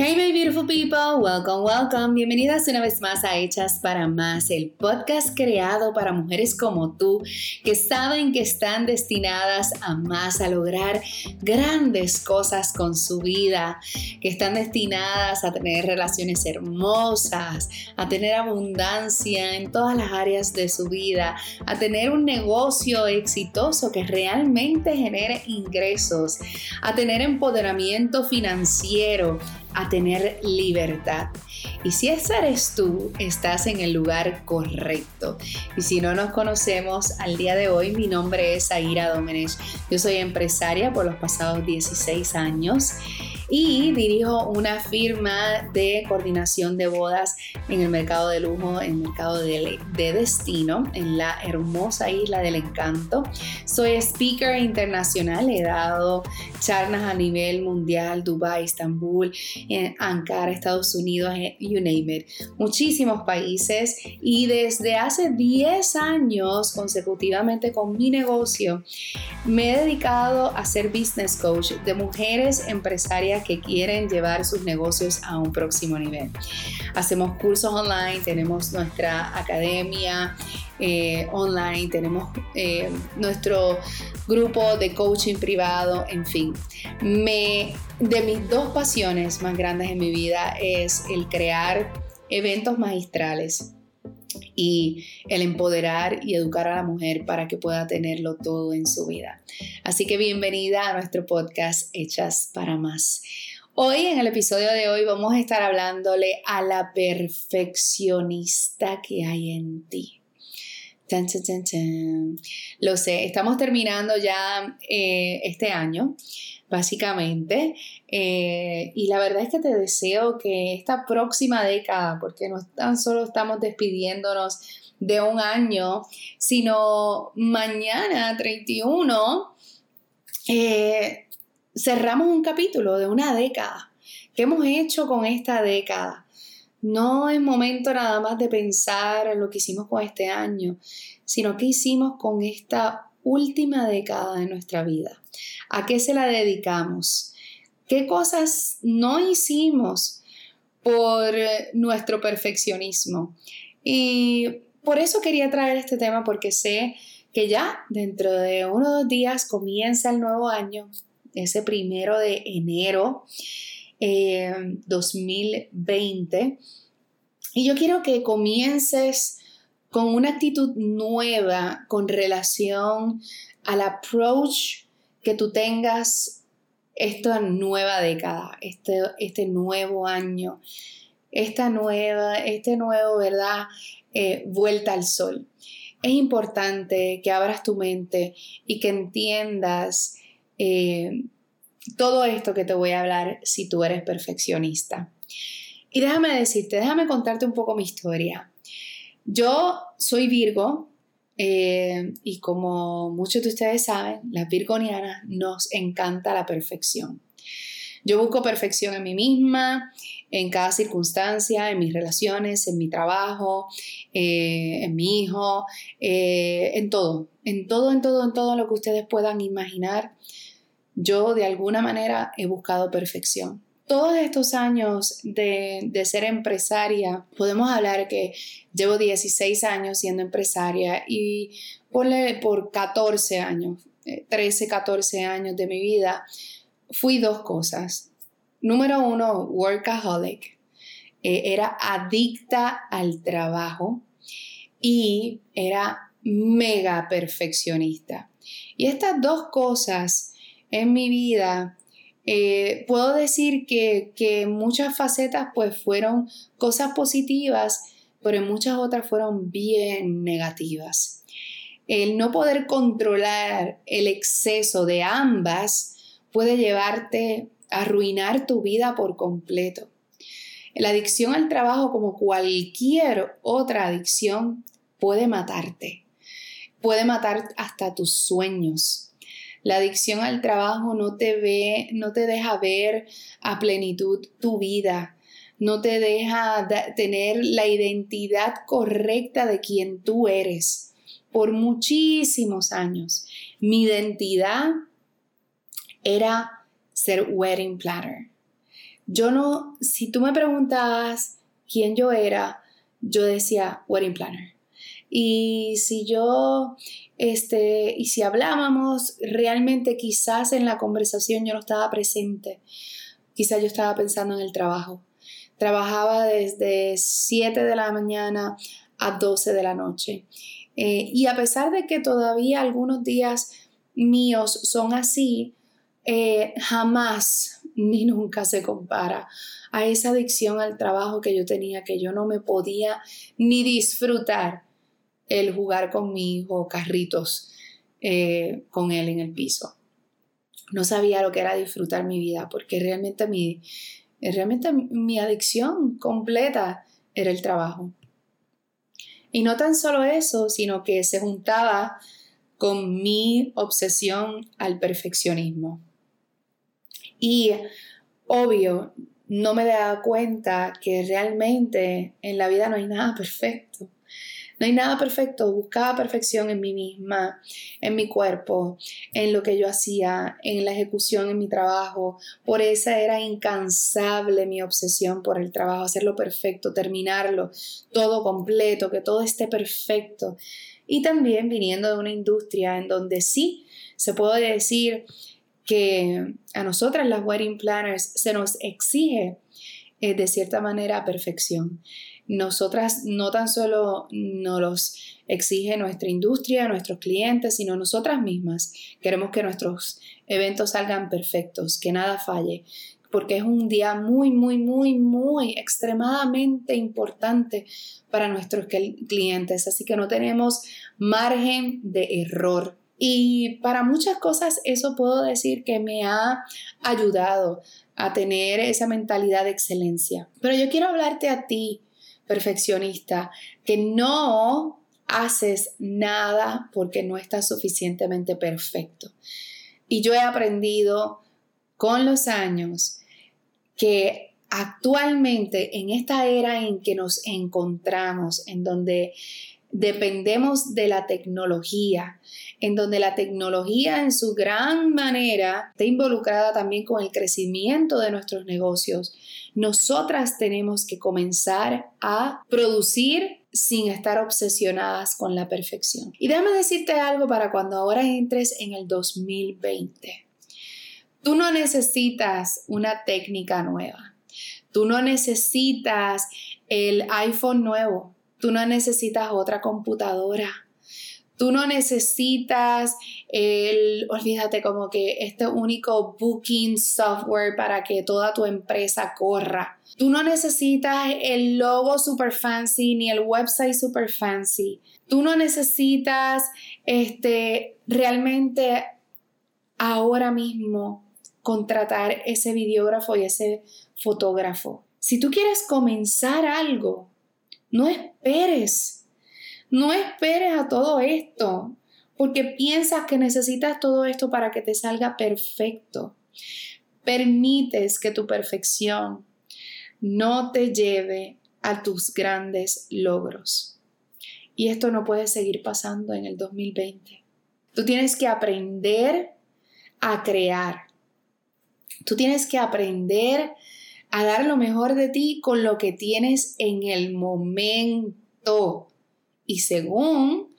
Hey my beautiful people, welcome, welcome. Bienvenidas una vez más a Hechas para Más, el podcast creado para mujeres como tú que saben que están destinadas a más, a lograr grandes cosas con su vida, que están destinadas a tener relaciones hermosas, a tener abundancia en todas las áreas de su vida, a tener un negocio exitoso que realmente genere ingresos, a tener empoderamiento financiero a tener libertad. Y si esa eres tú, estás en el lugar correcto. Y si no nos conocemos al día de hoy, mi nombre es Aira Domenech. Yo soy empresaria por los pasados 16 años y dirijo una firma de coordinación de bodas en el mercado de lujo, en el mercado de, destino, en la hermosa isla del encanto. Soy speaker internacional, he dado charlas a nivel mundial, Dubai, Estambul, Ankara, Estados Unidos, eh, you name it, muchísimos países y desde hace 10 años consecutivamente con mi negocio me he dedicado a ser business coach de mujeres empresarias que quieren llevar sus negocios a un próximo nivel. Hacemos cursos online, tenemos nuestra academia eh, online, tenemos eh, nuestro grupo de coaching privado, en fin. Me, de mis dos pasiones más grandes en mi vida es el crear eventos magistrales y el empoderar y educar a la mujer para que pueda tenerlo todo en su vida. Así que bienvenida a nuestro podcast Hechas para Más. Hoy, en el episodio de hoy, vamos a estar hablándole a la perfeccionista que hay en ti. Lo sé, estamos terminando ya eh, este año, básicamente, eh, y la verdad es que te deseo que esta próxima década, porque no tan solo estamos despidiéndonos de un año, sino mañana 31, eh, cerramos un capítulo de una década. ¿Qué hemos hecho con esta década? No es momento nada más de pensar en lo que hicimos con este año, sino qué hicimos con esta última década de nuestra vida. ¿A qué se la dedicamos? ¿Qué cosas no hicimos por nuestro perfeccionismo? Y por eso quería traer este tema porque sé que ya dentro de uno o dos días comienza el nuevo año, ese primero de enero 2020. Eh, y yo quiero que comiences con una actitud nueva con relación al approach que tú tengas esta nueva década, este, este nuevo año, esta nueva, este nuevo, ¿verdad? Eh, vuelta al sol. Es importante que abras tu mente y que entiendas eh, todo esto que te voy a hablar si tú eres perfeccionista. Y déjame decirte, déjame contarte un poco mi historia. Yo soy Virgo eh, y como muchos de ustedes saben, las virgonianas nos encanta la perfección. Yo busco perfección en mí misma, en cada circunstancia, en mis relaciones, en mi trabajo, eh, en mi hijo, eh, en todo, en todo, en todo, en todo lo que ustedes puedan imaginar yo de alguna manera he buscado perfección. Todos estos años de, ser empresaria, podemos hablar que llevo 16 años siendo empresaria y ponle por 14 años, 13, eh, 14 años de mi vida, fui dos cosas. Número uno, workaholic. Eh, era adicta al trabajo y era mega perfeccionista. Y estas dos cosas en mi vida, eh, puedo decir que, que muchas facetas pues fueron cosas positivas, pero en muchas otras fueron bien negativas. El no poder controlar el exceso de ambas puede llevarte a arruinar tu vida por completo. La adicción al trabajo, como cualquier otra adicción, puede matarte. Puede matar hasta tus sueños. La adicción al trabajo no te ve, no te deja ver a plenitud tu vida, no te deja tener la identidad correcta de quien tú eres. Por muchísimos años, mi identidad era ser wedding planner. Yo no, si tú me preguntabas quién yo era, yo decía wedding planner. Y si yo, este, y si hablábamos, realmente quizás en la conversación yo no estaba presente, quizás yo estaba pensando en el trabajo. Trabajaba desde 7 de la mañana a 12 de la noche. Eh, y a pesar de que todavía algunos días míos son así, eh, jamás ni nunca se compara a esa adicción al trabajo que yo tenía, que yo no me podía ni disfrutar el jugar con mi hijo carritos eh, con él en el piso. No sabía lo que era disfrutar mi vida, porque realmente mi, realmente mi adicción completa era el trabajo. Y no tan solo eso, sino que se juntaba con mi obsesión al perfeccionismo. Y obvio, no me daba cuenta que realmente en la vida no hay nada perfecto. No hay nada perfecto, buscaba perfección en mí misma, en mi cuerpo, en lo que yo hacía, en la ejecución en mi trabajo. Por esa era incansable mi obsesión por el trabajo, hacerlo perfecto, terminarlo, todo completo, que todo esté perfecto. Y también viniendo de una industria en donde sí se puede decir que a nosotras las wedding planners se nos exige eh, de cierta manera perfección nosotras no tan solo nos los exige nuestra industria, nuestros clientes, sino nosotras mismas. Queremos que nuestros eventos salgan perfectos, que nada falle, porque es un día muy, muy, muy, muy extremadamente importante para nuestros clientes, así que no tenemos margen de error. Y para muchas cosas eso puedo decir que me ha ayudado a tener esa mentalidad de excelencia. Pero yo quiero hablarte a ti perfeccionista, que no haces nada porque no estás suficientemente perfecto. Y yo he aprendido con los años que actualmente en esta era en que nos encontramos, en donde dependemos de la tecnología, en donde la tecnología en su gran manera está involucrada también con el crecimiento de nuestros negocios, nosotras tenemos que comenzar a producir sin estar obsesionadas con la perfección. Y déjame decirte algo para cuando ahora entres en el 2020. Tú no necesitas una técnica nueva. Tú no necesitas el iPhone nuevo. Tú no necesitas otra computadora. Tú no necesitas el, olvídate como que este único booking software para que toda tu empresa corra. Tú no necesitas el logo super fancy ni el website super fancy. Tú no necesitas este realmente ahora mismo contratar ese videógrafo y ese fotógrafo. Si tú quieres comenzar algo, no esperes no esperes a todo esto porque piensas que necesitas todo esto para que te salga perfecto. Permites que tu perfección no te lleve a tus grandes logros. Y esto no puede seguir pasando en el 2020. Tú tienes que aprender a crear. Tú tienes que aprender a dar lo mejor de ti con lo que tienes en el momento y según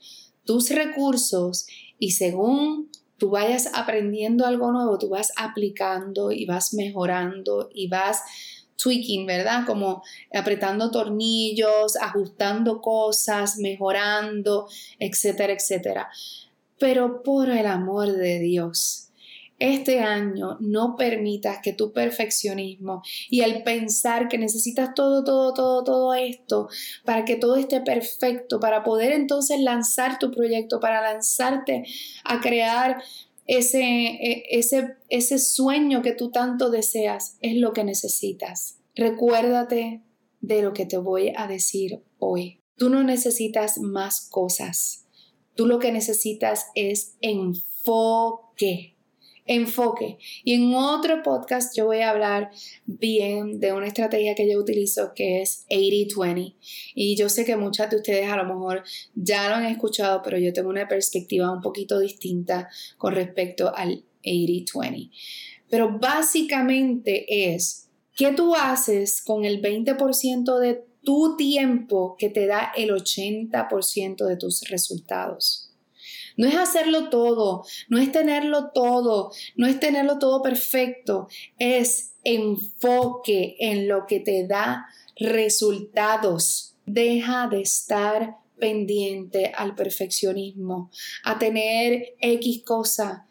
tus recursos y según tú vayas aprendiendo algo nuevo, tú vas aplicando y vas mejorando y vas tweaking, ¿verdad? Como apretando tornillos, ajustando cosas, mejorando, etcétera, etcétera. Pero por el amor de Dios, este año no permitas que tu perfeccionismo y el pensar que necesitas todo, todo, todo, todo esto para que todo esté perfecto, para poder entonces lanzar tu proyecto, para lanzarte a crear ese, e, ese, ese sueño que tú tanto deseas, es lo que necesitas. Recuérdate de lo que te voy a decir hoy. Tú no necesitas más cosas. Tú lo que necesitas es enfoque enfoque. Y en otro podcast yo voy a hablar bien de una estrategia que yo utilizo que es 80-20. Y yo sé que muchas de ustedes a lo mejor ya lo han escuchado, pero yo tengo una perspectiva un poquito distinta con respecto al 80-20. Pero básicamente es ¿Qué tú haces con el 20% de tu tiempo que te da el 80% de tus resultados? No es hacerlo todo, no es tenerlo todo, no es tenerlo todo perfecto, es enfoque en lo que te da resultados. Deja de estar pendiente al perfeccionismo, a tener X cosa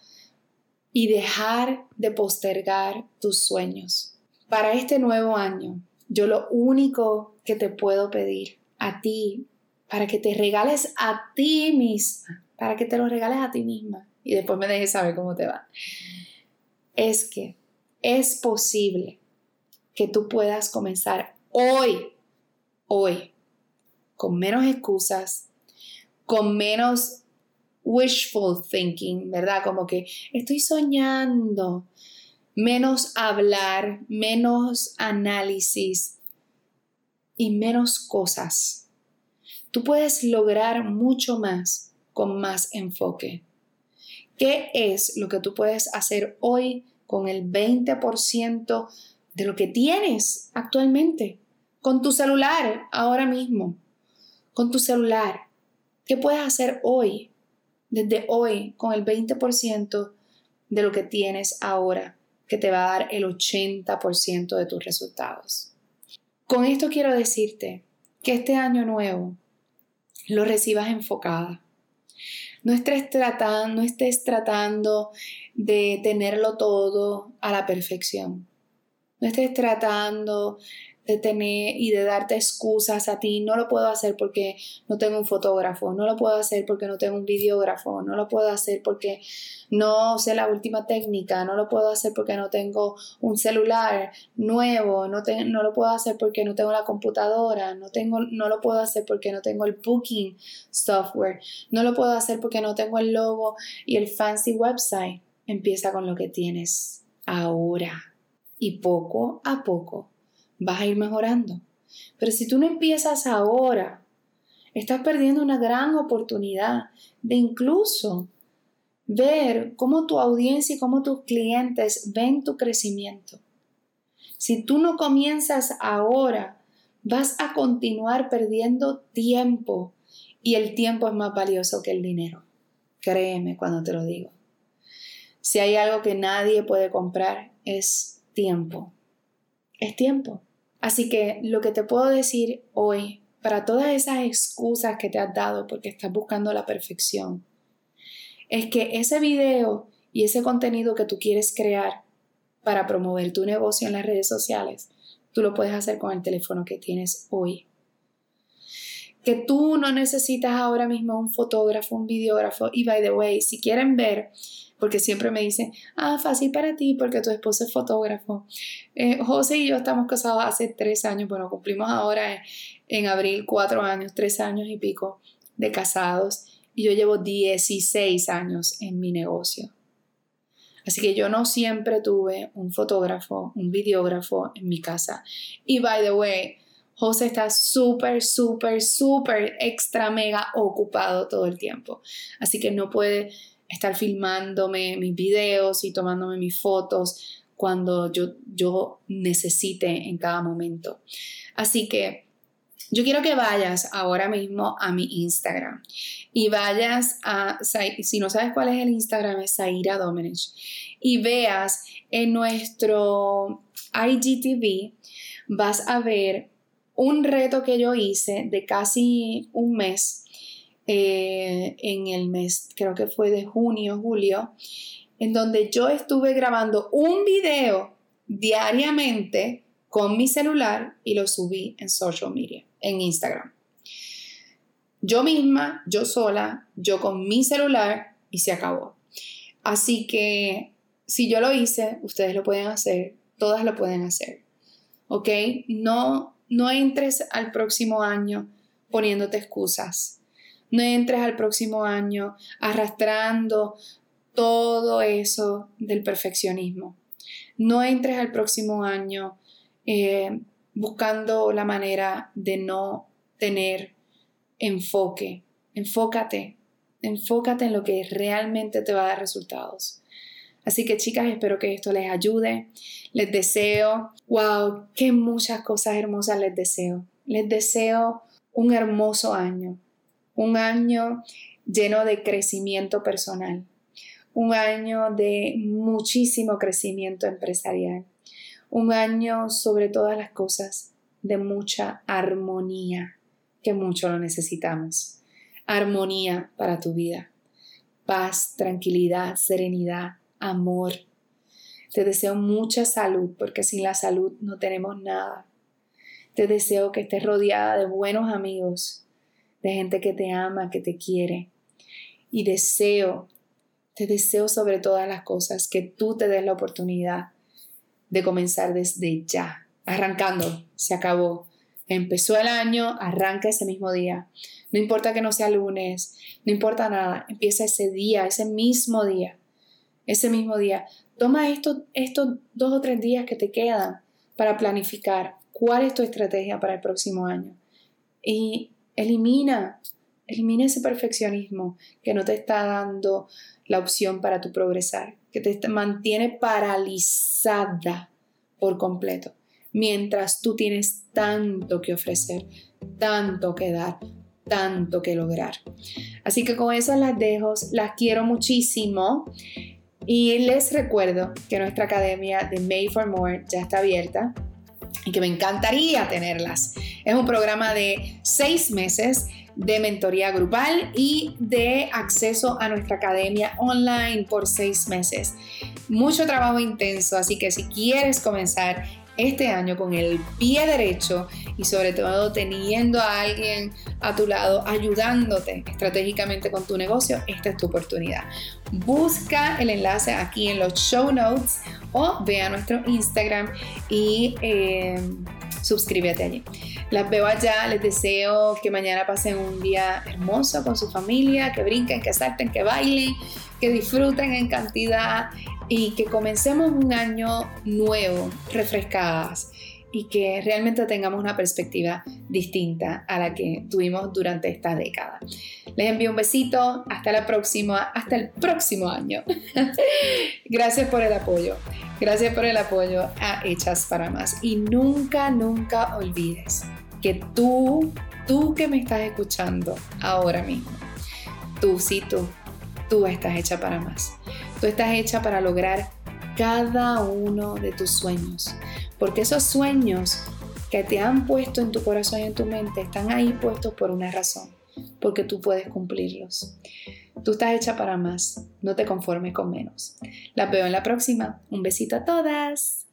y dejar de postergar tus sueños. Para este nuevo año, yo lo único que te puedo pedir a ti, para que te regales a ti misma, para que te lo regales a ti misma y después me dejes saber cómo te va, es que es posible que tú puedas comenzar hoy, hoy, con menos excusas, con menos wishful thinking, ¿verdad? Como que estoy soñando, menos hablar, menos análisis y menos cosas. Tú puedes lograr mucho más con más enfoque. ¿Qué es lo que tú puedes hacer hoy con el 20% de lo que tienes actualmente? Con tu celular ahora mismo con tu celular. ¿Qué puedes hacer hoy, desde hoy, con el 20% de lo que tienes ahora, que te va a dar el 80% de tus resultados? Con esto quiero decirte que este año nuevo lo recibas enfocada. No estés, tratando, no estés tratando de tenerlo todo a la perfección. No estés tratando de tener y de darte excusas a ti. No lo puedo hacer porque no tengo un fotógrafo, no lo puedo hacer porque no tengo un videógrafo, no lo puedo hacer porque no sé la última técnica, no lo puedo hacer porque no tengo un celular nuevo, no, no lo puedo hacer porque no tengo la computadora, no, tengo, no lo puedo hacer porque no tengo el booking software, no lo puedo hacer porque no tengo el logo y el fancy website. Empieza con lo que tienes ahora y poco a poco vas a ir mejorando. Pero si tú no empiezas ahora, estás perdiendo una gran oportunidad de incluso ver cómo tu audiencia y cómo tus clientes ven tu crecimiento. Si tú no comienzas ahora, vas a continuar perdiendo tiempo y el tiempo es más valioso que el dinero. Créeme cuando te lo digo. Si hay algo que nadie puede comprar es tiempo. Es tiempo. Así que lo que te puedo decir hoy, para todas esas excusas que te has dado porque estás buscando la perfección, es que ese video y ese contenido que tú quieres crear para promover tu negocio en las redes sociales, tú lo puedes hacer con el teléfono que tienes hoy. Que tú no necesitas ahora mismo un fotógrafo, un videógrafo. Y by the way, si quieren ver porque siempre me dicen, ah, fácil para ti porque tu esposo es fotógrafo. Eh, José y yo estamos casados hace tres años, bueno, cumplimos ahora en, abril cuatro años, tres años y pico de casados y yo llevo 16 años en mi negocio. Así que yo no siempre tuve un fotógrafo, un videógrafo en mi casa. Y by the way, José está súper, súper, súper extra mega ocupado todo el tiempo. Así que no puede estar filmándome mis videos y tomándome mis fotos cuando yo, yo necesite en cada momento. Así que yo quiero que vayas ahora mismo a mi Instagram y vayas a, si no sabes cuál es el Instagram, es Zaira Domenech, y veas en nuestro IGTV, vas a ver un reto que yo hice de casi un mes eh, en el mes, creo que fue de junio, julio, en donde yo estuve grabando un video diariamente con mi celular y lo subí en social media, en Instagram. Yo misma, yo sola, yo con mi celular y se acabó. Así que si yo lo hice, ustedes lo pueden hacer, todas lo pueden hacer. ¿Ok? No, no entres al próximo año poniéndote excusas. No entres al próximo año arrastrando todo eso del perfeccionismo. No entres al próximo año eh, buscando la manera de no tener enfoque. Enfócate, enfócate en lo que realmente te va a dar resultados. Así que chicas, espero que esto les ayude. Les deseo, wow, qué muchas cosas hermosas les deseo. Les deseo un hermoso año, un año lleno de crecimiento personal, un año de muchísimo crecimiento empresarial, un año sobre todas las cosas de mucha armonía, que mucho lo necesitamos. Armonía para tu vida, paz, tranquilidad, serenidad, amor. Te deseo mucha salud porque sin la salud no tenemos nada. Te deseo que estés rodeada de buenos amigos, de gente que te ama, que te quiere. Y deseo, te deseo sobre todas las cosas que tú te des la oportunidad de comenzar desde ya, arrancando, se acabó. Empezó el año, arranca ese mismo día. No importa que no sea lunes, no importa nada, empieza ese día, ese mismo día, ese mismo día. Toma estos, estos dos o tres días que te quedan para planificar cuál es tu estrategia para el próximo año. Y elimina, elimina ese perfeccionismo que no te está dando la opción para tu progresar, que te mantiene paralizada por completo, mientras tú tienes tanto que ofrecer, tanto que dar, tanto que lograr. Así que con eso las dejo, las quiero muchísimo. Y les recuerdo que nuestra academia de Made for More ya está abierta y que me encantaría tenerlas. Es un programa de seis meses de mentoría grupal y de acceso a nuestra academia online por seis meses. Mucho trabajo intenso, así que si quieres comenzar este año con el pie derecho y sobre todo teniendo a alguien a tu lado ayudándote estratégicamente con tu negocio, esta es tu oportunidad. Busca el enlace aquí en los show notes o ve a nuestro Instagram y eh, suscríbete allí. Las veo allá, les deseo que mañana pasen un día hermoso con su familia, que brinquen, que salten, que bailen, que disfruten en cantidad y que comencemos un año nuevo, refrescadas y que realmente tengamos una perspectiva distinta a la que tuvimos durante esta década. Les envío un besito, hasta la próxima, hasta el próximo año. Gracias por el apoyo. Gracias por el apoyo a Hechas para Más. Y nunca, nunca olvides que tú, tú que me estás escuchando ahora mismo, tú sí, tú, tú estás hecha para más. Tú estás hecha para lograr cada uno de tus sueños. Porque esos sueños que te han puesto en tu corazón y en tu mente están ahí puestos por una razón. Porque tú puedes cumplirlos. Tú estás hecha para más. No te conformes con menos. Las veo en la próxima. Un besito a todas.